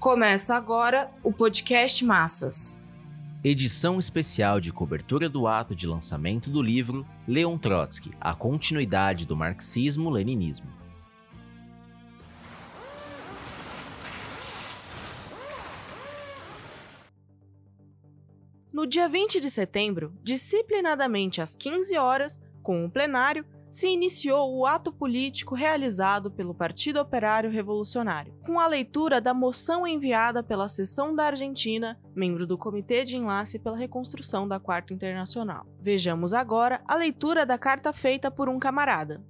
Começa agora o podcast Massas. Edição especial de cobertura do ato de lançamento do livro Leon Trotsky, a continuidade do marxismo-leninismo. No dia 20 de setembro, disciplinadamente às 15 horas, com o plenário, se iniciou o ato político realizado pelo Partido Operário Revolucionário, com a leitura da moção enviada pela seção da Argentina, membro do Comitê de Enlace pela Reconstrução da Quarta Internacional. Vejamos agora a leitura da carta feita por um camarada.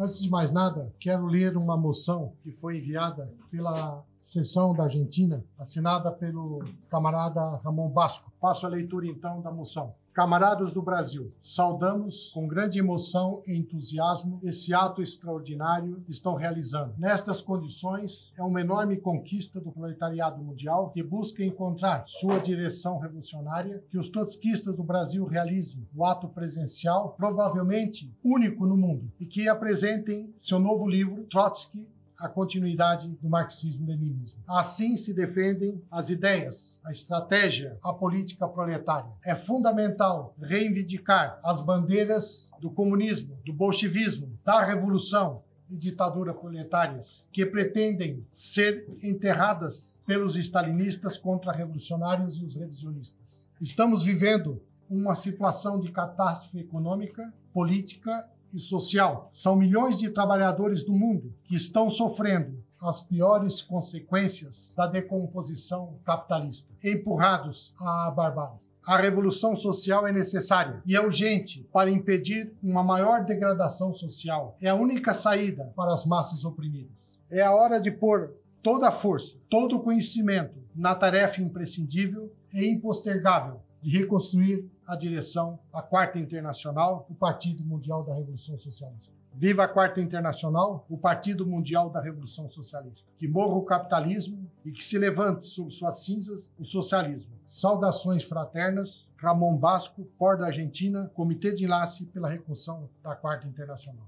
Antes de mais nada, quero ler uma moção que foi enviada pela sessão da Argentina, assinada pelo camarada Ramon Basco. Passo a leitura então da moção. Camaradas do Brasil, saudamos com grande emoção e entusiasmo esse ato extraordinário que estão realizando. Nestas condições, é uma enorme conquista do proletariado mundial que busca encontrar sua direção revolucionária, que os trotskistas do Brasil realizem o ato presencial, provavelmente único no mundo, e que apresentem seu novo livro, Trotsky, a continuidade do marxismo-leninismo. Assim se defendem as ideias, a estratégia, a política proletária. É fundamental reivindicar as bandeiras do comunismo, do bolchevismo, da revolução, e ditadura proletárias que pretendem ser enterradas pelos stalinistas contra-revolucionários e os revisionistas. Estamos vivendo uma situação de catástrofe econômica, política e social. São milhões de trabalhadores do mundo que estão sofrendo as piores consequências da decomposição capitalista, empurrados à barbárie. A revolução social é necessária e é urgente para impedir uma maior degradação social. É a única saída para as massas oprimidas. É a hora de pôr toda a força, todo o conhecimento na tarefa imprescindível e impostergável de reconstruir a direção a Quarta Internacional, o Partido Mundial da Revolução Socialista. Viva a Quarta Internacional, o Partido Mundial da Revolução Socialista. Que morra o capitalismo e que se levante sobre suas cinzas o socialismo. Saudações fraternas, Ramon Basco, Por da Argentina, Comitê de Enlace pela Reconstrução da Quarta Internacional.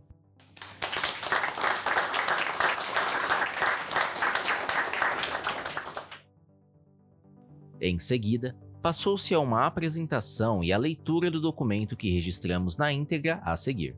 Em seguida, passou-se a uma apresentação e a leitura do documento que registramos na íntegra a seguir.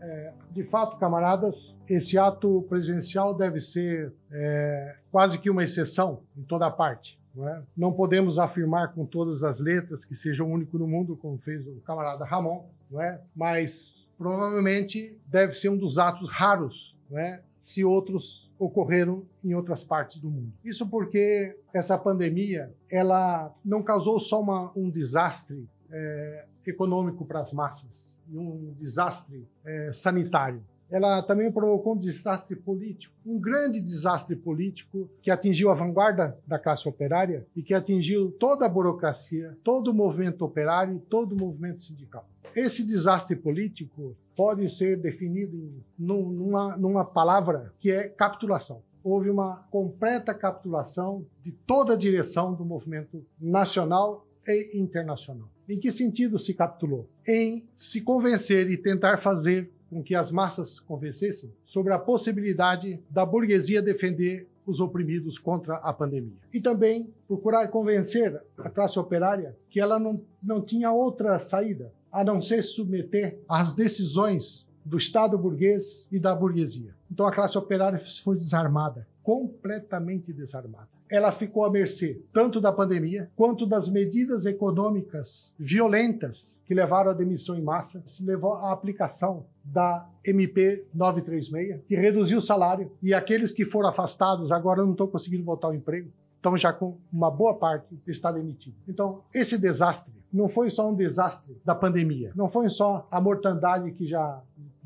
É, de fato, camaradas, esse ato presencial deve ser é, quase que uma exceção em toda parte. Não, é? não, podemos afirmar com todas as letras que seja o único no mundo, como fez o camarada Ramon, não é? mas provavelmente deve ser um dos atos raros não é? Se outros ocorreram em outras partes do mundo. Isso porque essa pandemia ela não causou só uma, um desastre é, econômico para as massas um desastre é, sanitário. Ela também provocou um desastre político, um grande desastre político que atingiu a vanguarda da classe operária e que atingiu toda a burocracia, todo o movimento operário e todo o movimento sindical. Esse desastre político pode ser definido numa, numa palavra que é capitulação. Houve uma completa capitulação de toda a direção do movimento nacional e internacional. Em que sentido se capitulou? Em se convencer e tentar fazer com que as massas convencessem sobre a possibilidade da burguesia defender os oprimidos contra a pandemia. E também procurar convencer a classe operária que ela não, não tinha outra saída a não ser submeter às decisões do Estado burguês e da burguesia. Então a classe operária foi desarmada, completamente desarmada. Ela ficou à mercê tanto da pandemia quanto das medidas econômicas violentas que levaram à demissão em massa, se levou à aplicação da MP 936, que reduziu o salário e aqueles que foram afastados agora não estão conseguindo voltar ao emprego estão já com uma boa parte está demitido. Então, esse desastre não foi só um desastre da pandemia, não foi só a mortandade que já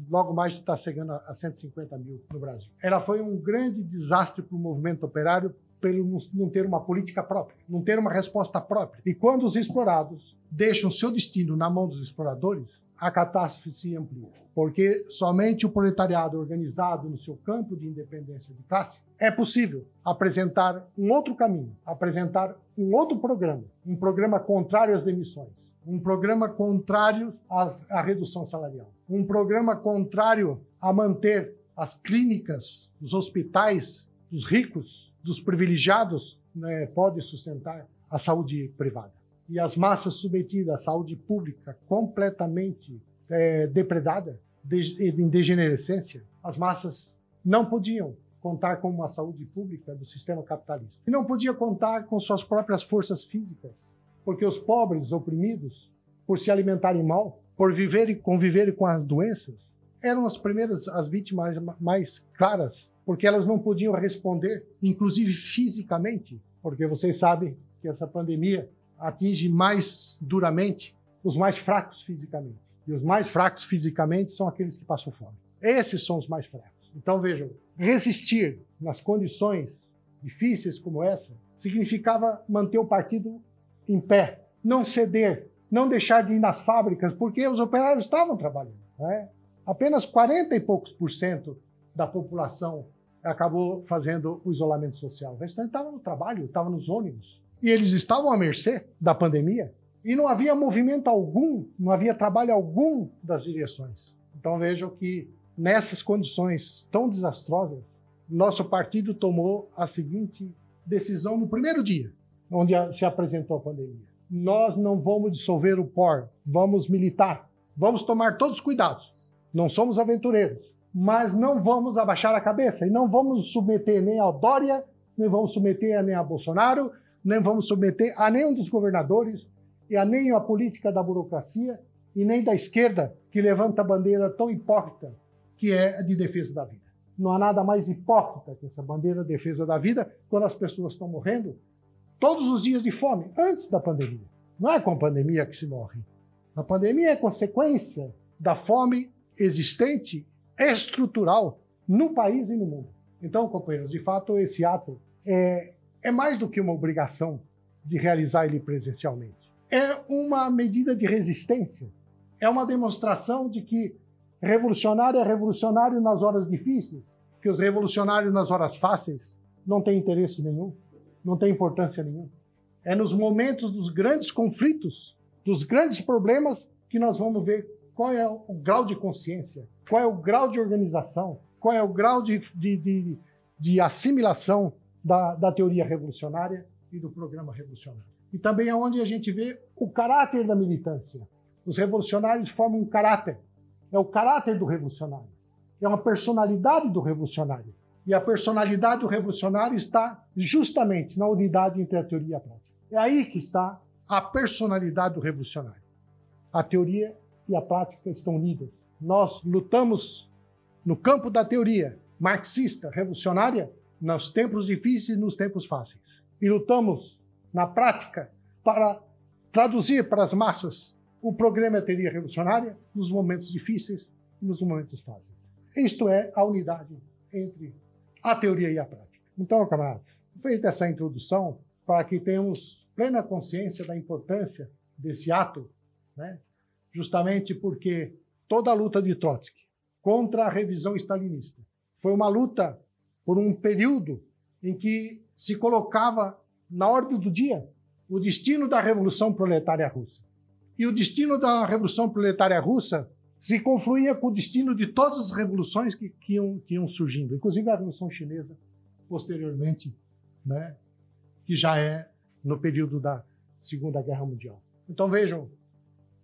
logo mais está chegando a 150 mil no Brasil. Ela foi um grande desastre para o movimento operário pelo não ter uma política própria, não ter uma resposta própria. E quando os explorados deixam seu destino na mão dos exploradores, a catástrofe se amplia. Porque somente o proletariado organizado no seu campo de independência de classe é possível apresentar um outro caminho, apresentar um outro programa, um programa contrário às demissões, um programa contrário às, à redução salarial, um programa contrário a manter as clínicas, os hospitais dos ricos dos privilegiados né, pode sustentar a saúde privada. E as massas submetidas à saúde pública completamente é, depredada, de, em degenerescência, as massas não podiam contar com uma saúde pública do sistema capitalista. E não podia contar com suas próprias forças físicas, porque os pobres, oprimidos, por se alimentarem mal, por viver e conviverem com as doenças, eram as primeiras, as vítimas mais claras, porque elas não podiam responder, inclusive fisicamente, porque vocês sabem que essa pandemia atinge mais duramente os mais fracos fisicamente. E os mais fracos fisicamente são aqueles que passam fome. Esses são os mais fracos. Então vejam, resistir nas condições difíceis como essa significava manter o partido em pé, não ceder, não deixar de ir nas fábricas, porque os operários estavam trabalhando. Né? Apenas 40 e poucos por cento da população acabou fazendo o isolamento social. O restante estava no trabalho, estava nos ônibus. E eles estavam à mercê da pandemia. E não havia movimento algum, não havia trabalho algum das direções. Então vejam que nessas condições tão desastrosas, nosso partido tomou a seguinte decisão no primeiro dia, onde se apresentou a pandemia. Nós não vamos dissolver o POR, vamos militar, vamos tomar todos os cuidados. Não somos aventureiros, mas não vamos abaixar a cabeça e não vamos submeter nem a Dória, nem vamos submeter nem a Bolsonaro, nem vamos submeter a nenhum dos governadores e nem a política da burocracia e nem da esquerda que levanta a bandeira tão hipócrita que é a de defesa da vida. Não há nada mais hipócrita que essa bandeira de defesa da vida quando as pessoas estão morrendo todos os dias de fome, antes da pandemia. Não é com a pandemia que se morre. A pandemia é consequência da fome existente, estrutural, no país e no mundo. Então, companheiros, de fato, esse ato é, é mais do que uma obrigação de realizar ele presencialmente. É uma medida de resistência. É uma demonstração de que revolucionário é revolucionário nas horas difíceis, que os revolucionários nas horas fáceis não têm interesse nenhum, não têm importância nenhuma. É nos momentos dos grandes conflitos, dos grandes problemas, que nós vamos ver qual é o grau de consciência, qual é o grau de organização, qual é o grau de, de, de, de assimilação da, da teoria revolucionária e do programa revolucionário. E também é onde a gente vê o caráter da militância. Os revolucionários formam um caráter. É o caráter do revolucionário. É uma personalidade do revolucionário. E a personalidade do revolucionário está justamente na unidade entre a teoria e a prática. É aí que está a personalidade do revolucionário. A teoria e a prática estão unidas. Nós lutamos no campo da teoria marxista, revolucionária, nos tempos difíceis e nos tempos fáceis. E lutamos na prática para traduzir para as massas o programa teoria revolucionária nos momentos difíceis e nos momentos fáceis. Isto é a unidade entre a teoria e a prática. Então, camaradas, feita essa introdução, para que tenhamos plena consciência da importância desse ato, né? justamente porque toda a luta de Trotsky contra a revisão stalinista foi uma luta por um período em que se colocava na ordem do dia o destino da Revolução Proletária Russa. E o destino da Revolução Proletária Russa se confluía com o destino de todas as revoluções que, que, iam, que iam surgindo, inclusive a Revolução Chinesa, posteriormente, né, que já é no período da Segunda Guerra Mundial. Então vejam,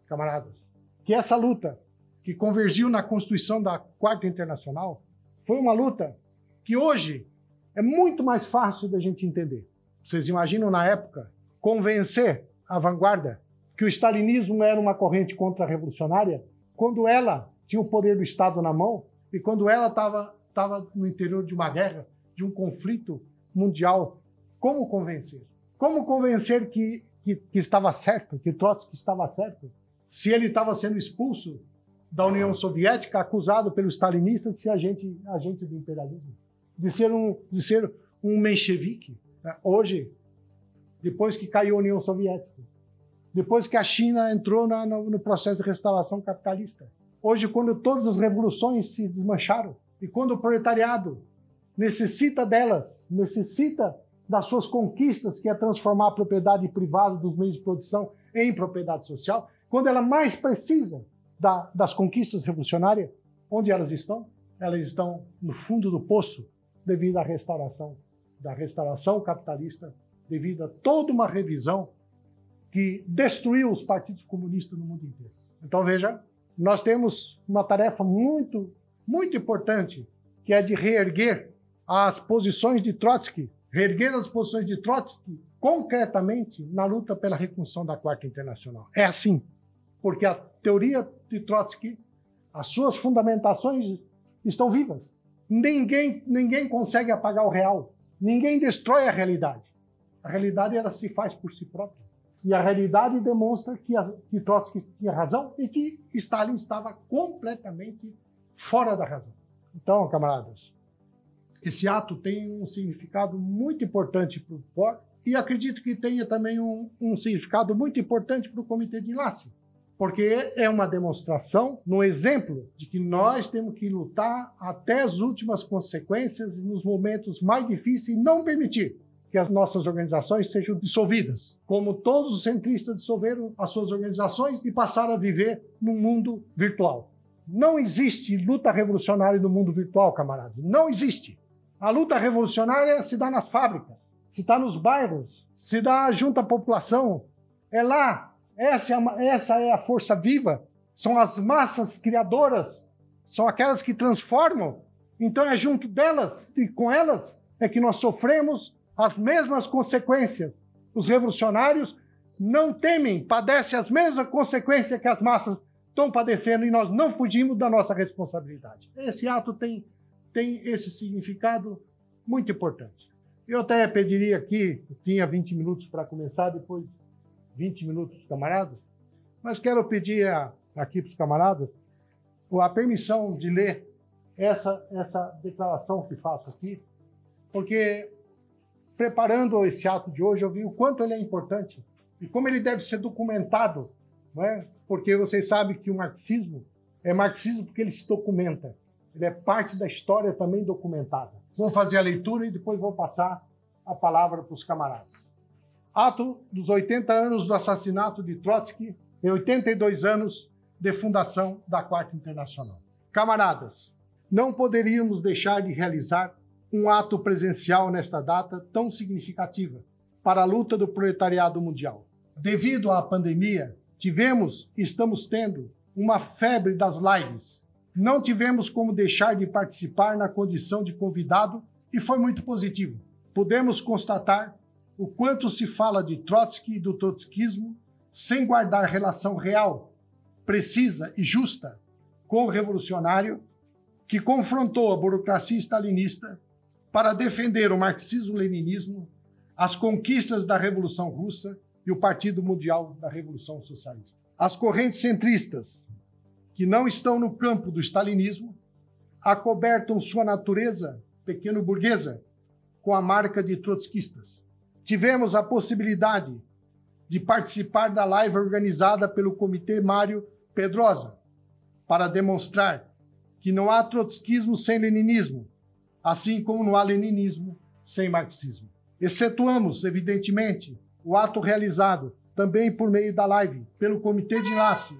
camaradas, que essa luta que convergiu na constituição da Quarta Internacional foi uma luta que hoje é muito mais fácil da gente entender. Vocês imaginam na época convencer a vanguarda que o stalinismo era uma corrente contra-revolucionária quando ela tinha o poder do Estado na mão e quando ela estava no interior de uma guerra, de um conflito mundial. Como convencer? Como convencer que, que, que estava certo, que Trotsky estava certo? Se ele estava sendo expulso da União Soviética, acusado pelo stalinista de ser agente, agente do imperialismo, de ser um, de ser um menchevique. Né? Hoje, depois que caiu a União Soviética, depois que a China entrou na, no, no processo de restauração capitalista. Hoje, quando todas as revoluções se desmancharam e quando o proletariado necessita delas, necessita das suas conquistas, que é transformar a propriedade privada dos meios de produção em propriedade social, quando ela mais precisa da, das conquistas revolucionárias, onde elas estão? Elas estão no fundo do poço devido à restauração da restauração capitalista devido a toda uma revisão que destruiu os partidos comunistas no mundo inteiro. Então veja, nós temos uma tarefa muito, muito importante, que é de reerguer as posições de Trotsky, reerguer as posições de Trotsky concretamente na luta pela reconstrução da Quarta Internacional. É assim, porque a teoria de Trotsky, as suas fundamentações estão vivas. Ninguém, ninguém consegue apagar o real. Ninguém destrói a realidade. A realidade ela se faz por si própria. E a realidade demonstra que, a, que Trotsky tinha razão e que Stalin estava completamente fora da razão. Então, camaradas, esse ato tem um significado muito importante para o POR e acredito que tenha também um, um significado muito importante para o Comitê de Enlace, porque é uma demonstração, no exemplo de que nós temos que lutar até as últimas consequências nos momentos mais difíceis e não permitir que as nossas organizações sejam dissolvidas, como todos os centristas dissolveram as suas organizações e passaram a viver num mundo virtual. Não existe luta revolucionária no mundo virtual, camaradas. Não existe. A luta revolucionária se dá nas fábricas, se dá nos bairros, se dá junto à população. É lá. Essa é, essa é a força viva. São as massas criadoras. São aquelas que transformam. Então é junto delas e com elas é que nós sofremos as mesmas consequências. Os revolucionários não temem, padecem as mesmas consequências que as massas estão padecendo e nós não fugimos da nossa responsabilidade. Esse ato tem, tem esse significado muito importante. Eu até pediria aqui, tinha 20 minutos para começar, depois 20 minutos camaradas, mas quero pedir a, aqui para os camaradas a permissão de ler essa, essa declaração que faço aqui, porque preparando esse ato de hoje, eu vi o quanto ele é importante e como ele deve ser documentado, não é? porque vocês sabem que o marxismo é marxismo porque ele se documenta. Ele é parte da história também documentada. Vou fazer a leitura e depois vou passar a palavra para os camaradas. Ato dos 80 anos do assassinato de Trotsky e 82 anos de fundação da Quarta Internacional. Camaradas, não poderíamos deixar de realizar um ato presencial nesta data tão significativa para a luta do proletariado mundial. Devido à pandemia, tivemos e estamos tendo uma febre das lives. Não tivemos como deixar de participar na condição de convidado e foi muito positivo. Podemos constatar o quanto se fala de Trotsky e do trotskismo sem guardar relação real, precisa e justa com o revolucionário que confrontou a burocracia stalinista para defender o marxismo-leninismo, as conquistas da Revolução Russa e o Partido Mundial da Revolução Socialista. As correntes centristas, que não estão no campo do stalinismo, acobertam sua natureza pequeno-burguesa com a marca de trotskistas. Tivemos a possibilidade de participar da live organizada pelo Comitê Mário Pedrosa para demonstrar que não há trotskismo sem leninismo, assim como no leninismo sem marxismo. Excetuamos, evidentemente, o ato realizado também por meio da live pelo Comitê de Enlace,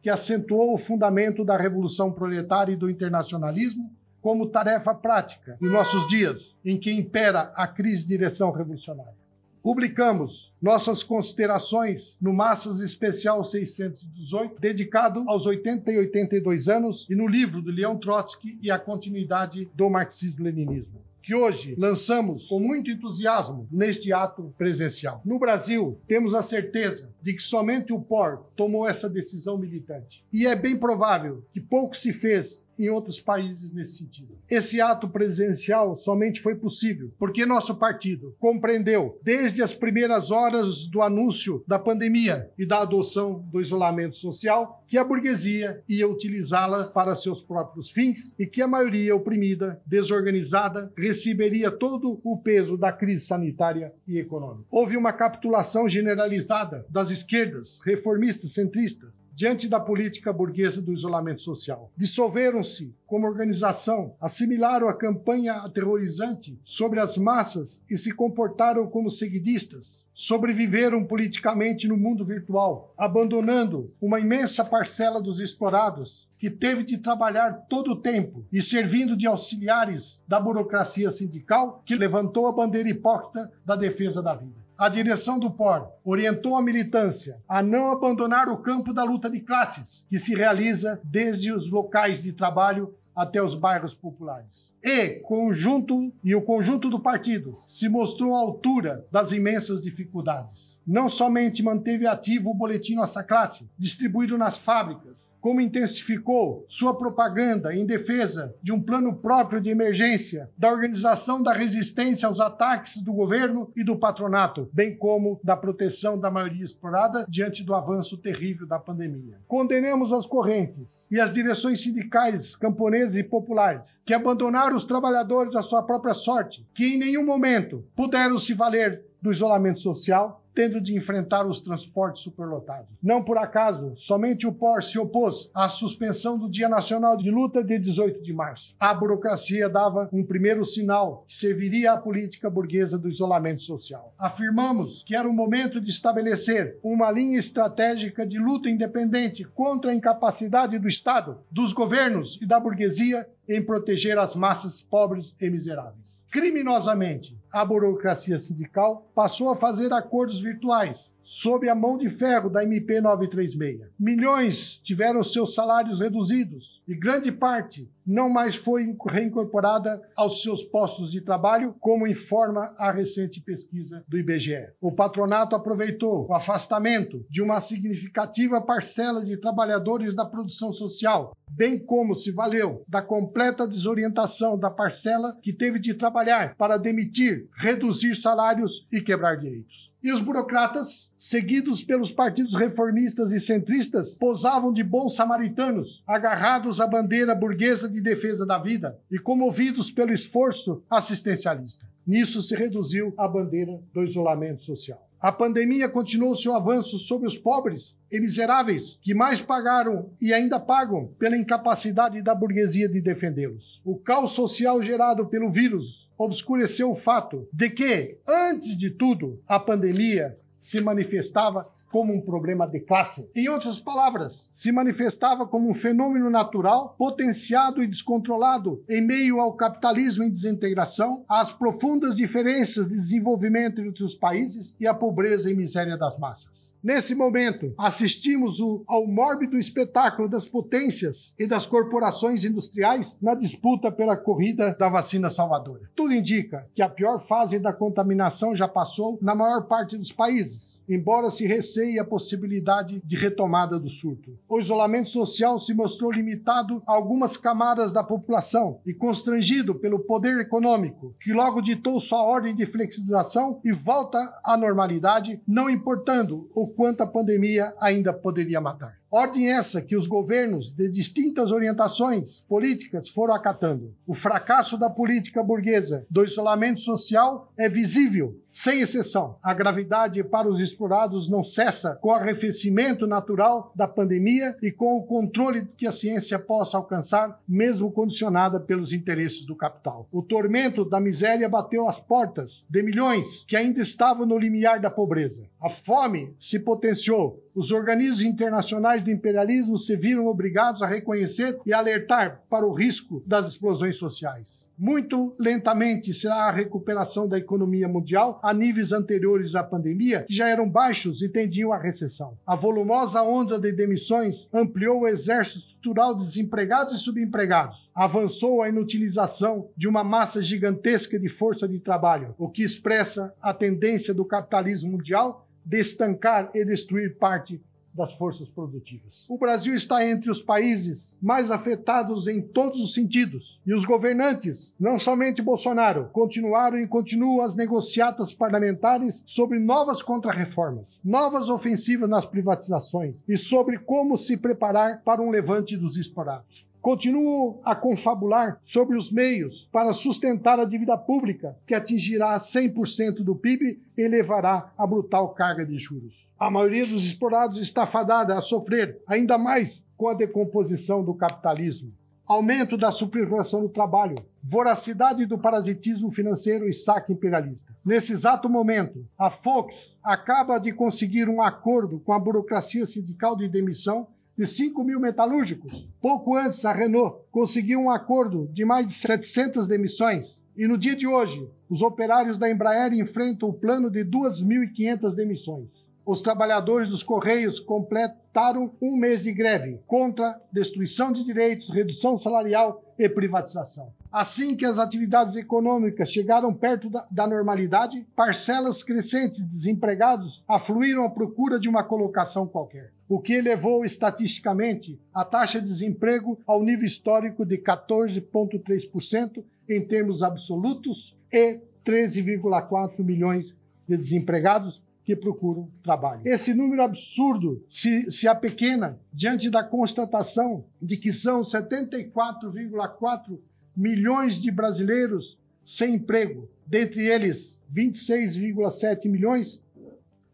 que acentuou o fundamento da Revolução Proletária e do internacionalismo como tarefa prática em nossos dias, em que impera a crise de direção revolucionária. Publicamos nossas considerações no Massas Especial 618, dedicado aos 80 e 82 anos, e no livro de Leon Trotsky e a continuidade do marxismo-leninismo que hoje lançamos com muito entusiasmo neste ato presencial. No Brasil, temos a certeza de que somente o POR tomou essa decisão militante. E é bem provável que pouco se fez em outros países nesse sentido. Esse ato presencial somente foi possível porque nosso partido compreendeu, desde as primeiras horas do anúncio da pandemia e da adoção do isolamento social, que a burguesia ia utilizá-la para seus próprios fins e que a maioria oprimida, desorganizada, receberia todo o peso da crise sanitária e econômica. Houve uma capitulação generalizada das esquerdas, reformistas, centristas, diante da política burguesa do isolamento social. Dissolveram-se como organização, assimilaram a campanha aterrorizante sobre as massas e se comportaram como seguidistas. Sobreviveram politicamente no mundo virtual, abandonando uma imensa parcela dos explorados que teve de trabalhar todo o tempo e servindo de auxiliares da burocracia sindical que levantou a bandeira hipócrita da defesa da vida a direção do POR orientou a militância a não abandonar o campo da luta de classes, que se realiza desde os locais de trabalho até os bairros populares. E conjunto e o conjunto do partido se mostrou à altura das imensas dificuldades. Não somente manteve ativo o boletim Nossa Classe, distribuído nas fábricas, como intensificou sua propaganda em defesa de um plano próprio de emergência, da organização da resistência aos ataques do governo e do patronato, bem como da proteção da maioria explorada diante do avanço terrível da pandemia. Condenamos as correntes e as direções sindicais camponesas e populares, que abandonaram os trabalhadores à sua própria sorte, que em nenhum momento puderam se valer do isolamento social tendo de enfrentar os transportes superlotados. Não por acaso, somente o POR se opôs à suspensão do Dia Nacional de Luta de 18 de março. A burocracia dava um primeiro sinal que serviria à política burguesa do isolamento social. Afirmamos que era o momento de estabelecer uma linha estratégica de luta independente contra a incapacidade do Estado, dos governos e da burguesia em proteger as massas pobres e miseráveis. Criminosamente, a burocracia sindical passou a fazer acordos virtuais sob a mão de ferro da MP 936. Milhões tiveram seus salários reduzidos e grande parte não mais foi reincorporada aos seus postos de trabalho, como informa a recente pesquisa do IBGE. O patronato aproveitou o afastamento de uma significativa parcela de trabalhadores da produção social, bem como se valeu da completa desorientação da parcela que teve de trabalhar para demitir, reduzir salários e quebrar direitos. E os burocratas, seguidos pelos partidos reformistas e centristas, posavam de bons samaritanos, agarrados à bandeira burguesa de defesa da vida e comovidos pelo esforço assistencialista. Nisso se reduziu a bandeira do isolamento social. A pandemia continuou seu avanço sobre os pobres e miseráveis, que mais pagaram e ainda pagam pela incapacidade da burguesia de defendê-los. O caos social gerado pelo vírus obscureceu o fato de que, antes de tudo, a pandemia se manifestava como um problema de classe. Em outras palavras, se manifestava como um fenômeno natural, potenciado e descontrolado em meio ao capitalismo em desintegração, às profundas diferenças de desenvolvimento entre os países e à pobreza e miséria das massas. Nesse momento, assistimos ao mórbido espetáculo das potências e das corporações industriais na disputa pela corrida da vacina salvadora. Tudo indica que a pior fase da contaminação já passou na maior parte dos países, embora se receia a possibilidade de retomada do surto. O isolamento social se mostrou limitado a algumas camadas da população e constrangido pelo poder econômico, que logo ditou sua ordem de flexibilização e volta à normalidade, não importando o quanto a pandemia ainda poderia matar. Ordem essa que os governos de distintas orientações políticas foram acatando. O fracasso da política burguesa do isolamento social é visível, sem exceção. A gravidade para os explorados não cessa com o arrefecimento natural da pandemia e com o controle que a ciência possa alcançar, mesmo condicionada pelos interesses do capital. O tormento da miséria bateu às portas de milhões que ainda estavam no limiar da pobreza. A fome se potenciou os organismos internacionais do imperialismo se viram obrigados a reconhecer e alertar para o risco das explosões sociais. Muito lentamente será a recuperação da economia mundial a níveis anteriores à pandemia, que já eram baixos e tendiam à recessão. A volumosa onda de demissões ampliou o exército estrutural de desempregados e subempregados, avançou a inutilização de uma massa gigantesca de força de trabalho, o que expressa a tendência do capitalismo mundial de estancar e destruir parte das forças produtivas. O Brasil está entre os países mais afetados em todos os sentidos. E os governantes, não somente Bolsonaro, continuaram e continuam as negociatas parlamentares sobre novas contrarreformas, novas ofensivas nas privatizações e sobre como se preparar para um levante dos explorados. Continuam a confabular sobre os meios para sustentar a dívida pública, que atingirá 100% do PIB e levará a brutal carga de juros. A maioria dos explorados está fadada a sofrer ainda mais com a decomposição do capitalismo aumento da superexploração do trabalho, voracidade do parasitismo financeiro e saque imperialista. Nesse exato momento, a Fox acaba de conseguir um acordo com a burocracia sindical de demissão de 5 mil metalúrgicos. Pouco antes, a Renault conseguiu um acordo de mais de 700 demissões. E no dia de hoje, os operários da Embraer enfrentam o plano de 2.500 demissões os trabalhadores dos Correios completaram um mês de greve contra destruição de direitos, redução salarial e privatização. Assim que as atividades econômicas chegaram perto da, da, normalidade, parcelas crescentes de desempregados afluíram à procura de uma colocação qualquer, o que elevou estatisticamente a taxa de desemprego ao nível histórico de 14,3% em termos absolutos e 13,4 milhões de desempregados, que procuram trabalho. Esse número absurdo se, se apequena diante da constatação de que são 74,4 milhões de brasileiros sem emprego. Dentre eles, 26,7 milhões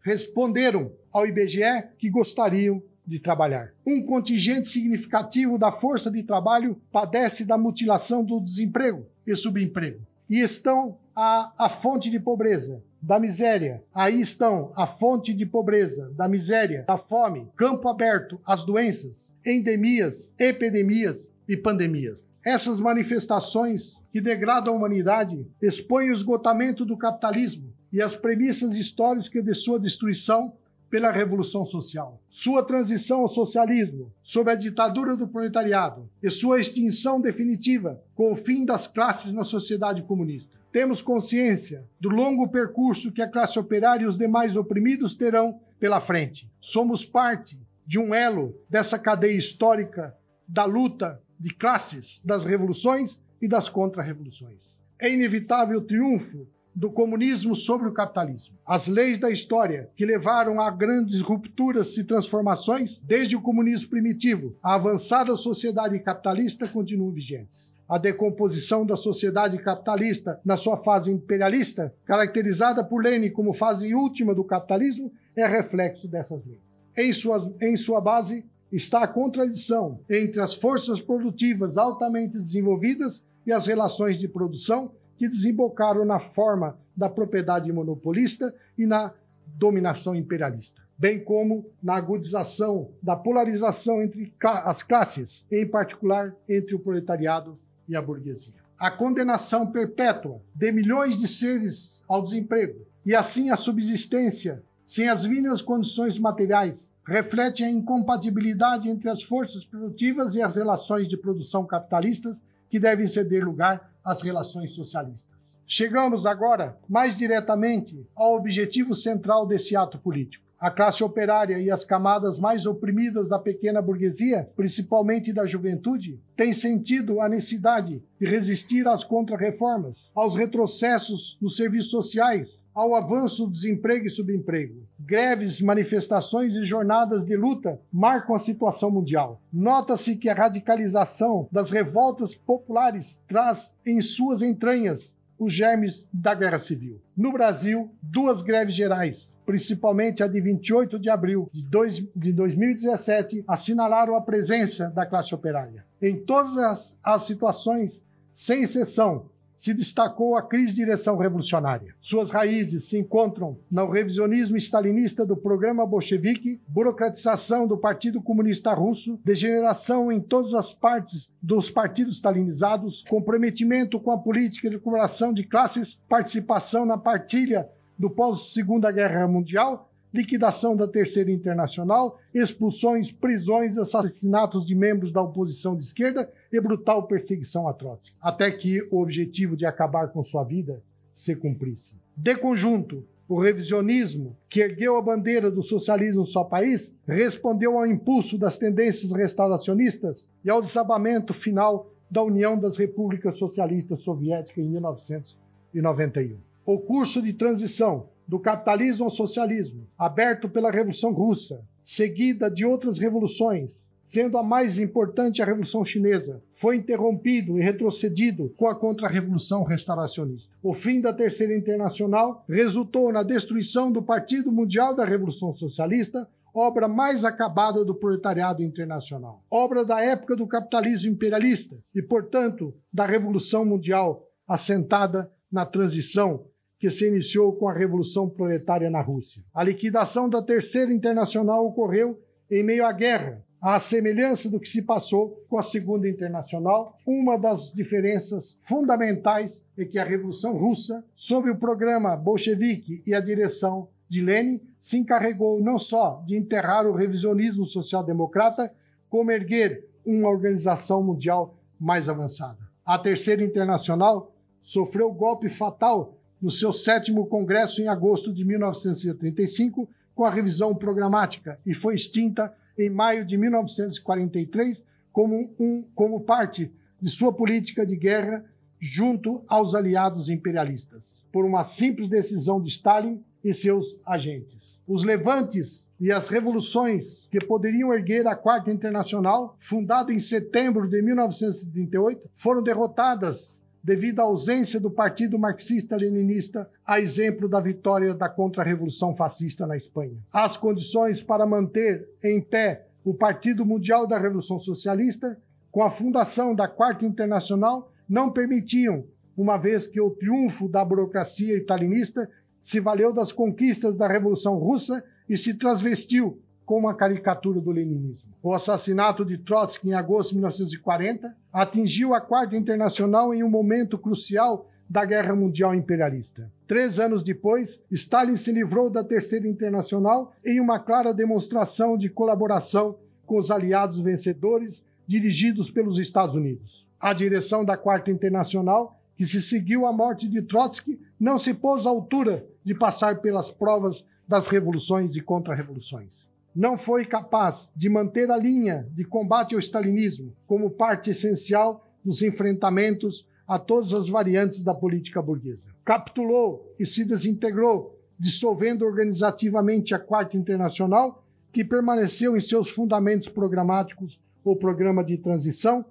responderam ao IBGE que gostariam de trabalhar. Um contingente significativo da força de trabalho padece da mutilação do desemprego e subemprego e estão à, à fonte de pobreza, da miséria. Aí estão a fonte de pobreza, da miséria, da fome, campo aberto, as doenças, endemias, epidemias e pandemias. Essas manifestações que degradam a humanidade expõem o esgotamento do capitalismo e as premissas históricas de sua destruição pela Revolução Social, sua transição ao socialismo sob a ditadura do proletariado e sua extinção definitiva com o fim das classes na sociedade comunista. Temos consciência do longo percurso que a classe operária e os demais oprimidos terão pela frente. Somos parte de um elo dessa cadeia histórica da luta de classes, das revoluções e das contra-revoluções. É inevitável o triunfo do comunismo sobre o capitalismo. As leis da história que levaram a grandes rupturas e transformações, desde o comunismo primitivo à avançada sociedade capitalista, continuam vigentes a decomposição da sociedade capitalista na sua fase imperialista, caracterizada por Lenin como fase última do capitalismo, é reflexo dessas leis. Em, suas, em sua base está a contradição entre as forças produtivas altamente desenvolvidas e as relações de produção que desembocaram na forma da propriedade monopolista e na dominação imperialista, bem como na agudização da polarização entre as classes, em particular entre o proletariado e a burguesia. A condenação perpétua de milhões de seres ao desemprego e assim a subsistência sem as mínimas condições materiais reflete a incompatibilidade entre as forças produtivas e as relações de produção capitalistas que devem ceder lugar às relações socialistas. Chegamos agora mais diretamente ao objetivo central desse ato político a classe operária e as camadas mais oprimidas da pequena burguesia, principalmente da juventude, têm sentido a necessidade de resistir às contrarreformas, aos retrocessos nos serviços sociais, ao avanço do desemprego e subemprego. Greves, manifestações e jornadas de luta marcam a situação mundial. Nota-se que a radicalização das revoltas populares traz em suas entranhas os germes da guerra civil. No Brasil, duas greves gerais, principalmente a de 28 de abril de, dois, de 2017, assinalaram a presença da classe operária. Em todas as, as situações, sem exceção, se destacou a crise de direção revolucionária. Suas raízes se encontram no revisionismo stalinista do programa bolchevique, burocratização do Partido Comunista Russo, degeneração em todas as partes dos partidos stalinizados, comprometimento com a política de acumulação de classes, participação na partilha do pós-Segunda Guerra Mundial liquidação da Terceira Internacional, expulsões, prisões, assassinatos de membros da oposição de esquerda e brutal perseguição a Trotsky, até que o objetivo de acabar com sua vida se cumprisse. De conjunto, o revisionismo, que ergueu a bandeira do socialismo no seu país, respondeu ao impulso das tendências restauracionistas e ao desabamento final da União das Repúblicas Socialistas Soviéticas em 1991. O curso de transição do capitalismo ao socialismo, aberto pela Revolução Russa, seguida de outras revoluções, sendo a mais importante a Revolução Chinesa, foi interrompido e retrocedido com a Contra-Revolução Restauracionista. O fim da Terceira Internacional resultou na destruição do Partido Mundial da Revolução Socialista, obra mais acabada do proletariado internacional, obra da época do capitalismo imperialista e, portanto, da Revolução Mundial, assentada na transição que se iniciou com a Revolução Proletária na Rússia. A liquidação da Terceira Internacional ocorreu em meio à guerra, à semelhança do que se passou com a Segunda Internacional. Uma das diferenças fundamentais é que a Revolução Russa, sob o programa bolchevique e a direção de Lenin, se encarregou não só de enterrar o revisionismo social-democrata, como erguer uma organização mundial mais avançada. A Terceira Internacional sofreu golpe fatal no seu sétimo congresso em agosto de 1935, com a revisão programática, e foi extinta em maio de 1943 como, um, como parte de sua política de guerra junto aos aliados imperialistas, por uma simples decisão de Stalin e seus agentes. Os levantes e as revoluções que poderiam erguer a Quarta Internacional, fundada em setembro de 1938, foram derrotadas devido à ausência do Partido Marxista-Leninista, a exemplo da vitória da contra-revolução fascista na Espanha. As condições para manter em pé o Partido Mundial da Revolução Socialista, com a fundação da Quarta Internacional, não permitiam, uma vez que o triunfo da burocracia italinista se valeu das conquistas da Revolução Russa e se transvestiu como uma caricatura do leninismo. O assassinato de Trotsky em agosto de 1940 atingiu a Quarta Internacional em um momento crucial da Guerra Mundial Imperialista. Três anos depois, Stalin se livrou da Terceira Internacional em uma clara demonstração de colaboração com os aliados vencedores dirigidos pelos Estados Unidos. A direção da Quarta Internacional, que se seguiu à morte de Trotsky, não se pôs à altura de passar pelas provas das revoluções e contra-revoluções. Não foi capaz de manter a linha de combate ao stalinismo como parte essencial dos enfrentamentos a todas as variantes da política burguesa. Capitulou e se desintegrou, dissolvendo organizativamente a Quarta Internacional, que permaneceu em seus fundamentos programáticos o programa de transição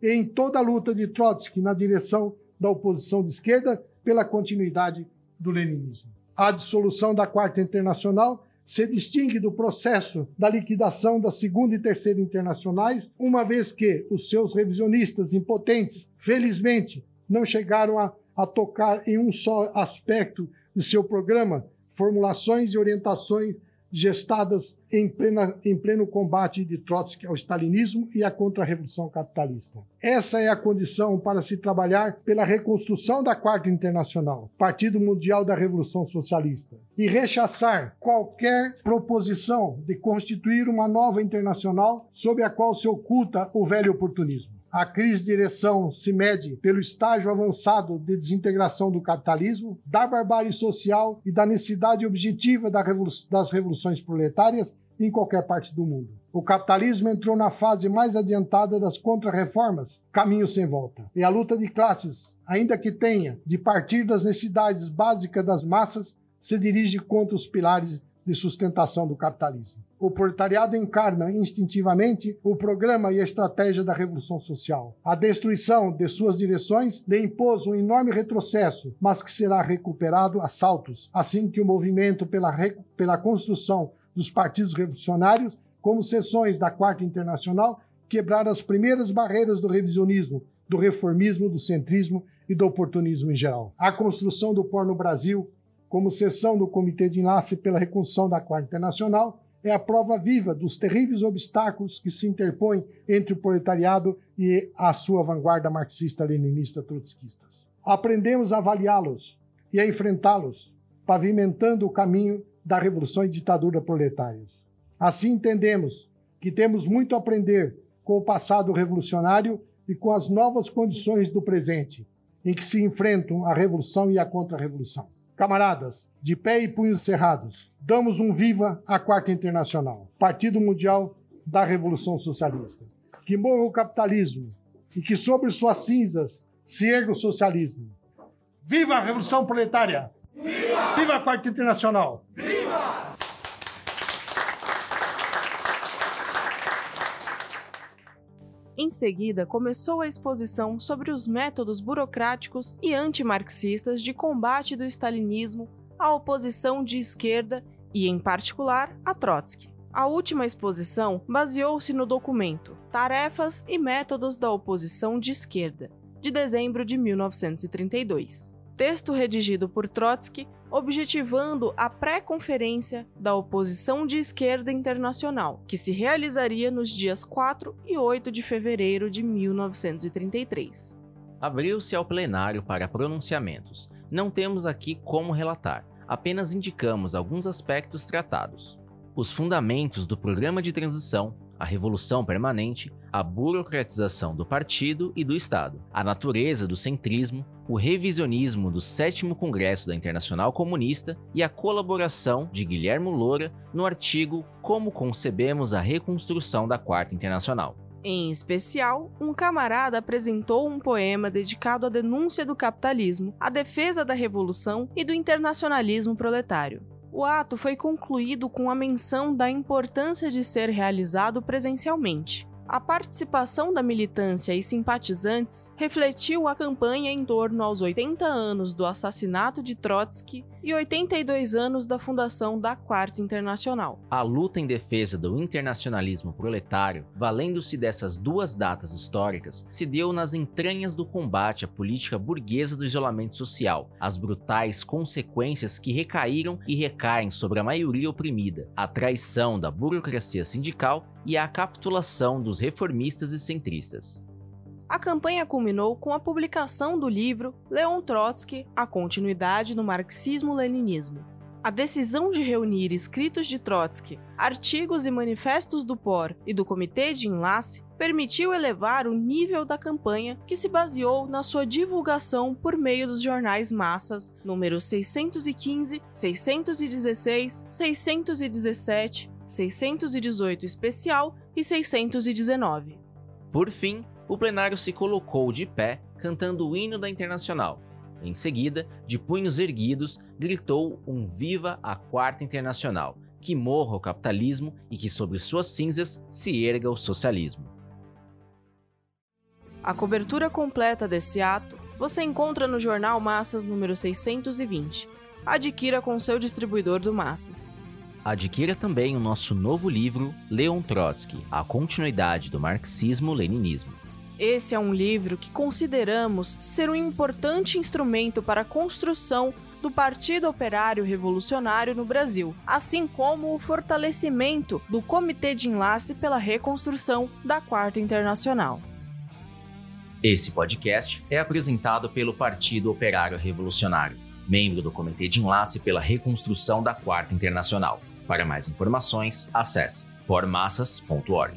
e em toda a luta de Trotsky na direção da oposição de esquerda pela continuidade do leninismo a dissolução da Quarta Internacional se distingue do processo da liquidação da Segunda e Terceira Internacionais, uma vez que os seus revisionistas impotentes, felizmente, não chegaram a, a tocar em um só aspecto de seu programa formulações e orientações gestadas em, plena, em pleno combate de Trotsky ao stalinismo e à contra-revolução capitalista. Essa é a condição para se trabalhar pela reconstrução da Quarta Internacional, Partido Mundial da Revolução Socialista, e rechaçar qualquer proposição de constituir uma nova internacional sob a qual se oculta o velho oportunismo. A crise de direção se mede pelo estágio avançado de desintegração do capitalismo, da barbárie social e da necessidade objetiva das revoluções proletárias em qualquer parte do mundo. O capitalismo entrou na fase mais adiantada das contra-reformas, caminho sem volta. E a luta de classes, ainda que tenha de partir das necessidades básicas das massas, se dirige contra os pilares de sustentação do capitalismo. O proletariado encarna instintivamente o programa e a estratégia da revolução social. A destruição de suas direções lhe impôs um enorme retrocesso, mas que será recuperado a saltos, assim que o movimento pela, pela construção dos partidos revolucionários, como seções da Quarta Internacional, quebraram as primeiras barreiras do revisionismo, do reformismo, do centrismo e do oportunismo em geral. A construção do Porno Brasil como sessão do Comitê de Enlace pela Reconstrução da Quarta Internacional, é a prova viva dos terríveis obstáculos que se interpõem entre o proletariado e a sua vanguarda marxista-leninista trotskistas. Aprendemos a avaliá-los e a enfrentá-los, pavimentando o caminho da revolução e ditadura proletárias. Assim entendemos que temos muito a aprender com o passado revolucionário e com as novas condições do presente, em que se enfrentam a revolução e a contra-revolução. Camaradas, de pé e punhos cerrados, damos um viva à Quarta Internacional, Partido Mundial da Revolução Socialista. Que morra o capitalismo e que sobre suas cinzas se erga o socialismo. Viva a Revolução Proletária! Viva! Viva a Quarta Internacional! Viva! Em seguida, começou a exposição sobre os métodos burocráticos e antimarxistas de combate do stalinismo à oposição de esquerda e, em particular, a Trotsky. A última exposição baseou-se no documento Tarefas e Métodos da Oposição de Esquerda, de dezembro de 1932. Texto redigido por Trotsky, objetivando a pré-conferência da Oposição de Esquerda Internacional, que se realizaria nos dias 4 e 8 de fevereiro de 1933. Abriu-se ao plenário para pronunciamentos. Não temos aqui como relatar, apenas indicamos alguns aspectos tratados os fundamentos do programa de transição, a revolução permanente, a burocratização do partido e do Estado, a natureza do centrismo, o revisionismo do sétimo Congresso da Internacional Comunista e a colaboração de Guilherme Loura no artigo Como concebemos a reconstrução da Quarta Internacional. Em especial, um camarada apresentou um poema dedicado à denúncia do capitalismo, à defesa da revolução e do internacionalismo proletário. O ato foi concluído com a menção da importância de ser realizado presencialmente. A participação da militância e simpatizantes refletiu a campanha em torno aos 80 anos do assassinato de Trotsky e 82 anos da fundação da Quarta Internacional. A luta em defesa do internacionalismo proletário, valendo-se dessas duas datas históricas, se deu nas entranhas do combate à política burguesa do isolamento social, as brutais consequências que recaíram e recaem sobre a maioria oprimida, a traição da burocracia sindical e a capitulação dos reformistas e centristas. A campanha culminou com a publicação do livro Leon Trotsky: A Continuidade no Marxismo-Leninismo. A decisão de reunir escritos de Trotsky, artigos e manifestos do POR e do Comitê de Enlace permitiu elevar o nível da campanha, que se baseou na sua divulgação por meio dos jornais massas números 615, 616, 617, 618 especial e 619. Por fim, o plenário se colocou de pé, cantando o hino da Internacional. Em seguida, de punhos erguidos, gritou um Viva a Quarta Internacional, que morra o capitalismo e que sobre suas cinzas se erga o socialismo. A cobertura completa desse ato você encontra no jornal Massas número 620. Adquira com seu distribuidor do Massas. Adquira também o nosso novo livro Leon Trotsky, a continuidade do marxismo-leninismo. Esse é um livro que consideramos ser um importante instrumento para a construção do Partido Operário Revolucionário no Brasil, assim como o fortalecimento do Comitê de Enlace pela Reconstrução da Quarta Internacional. Esse podcast é apresentado pelo Partido Operário Revolucionário, membro do Comitê de Enlace pela Reconstrução da Quarta Internacional. Para mais informações, acesse pormassas.org.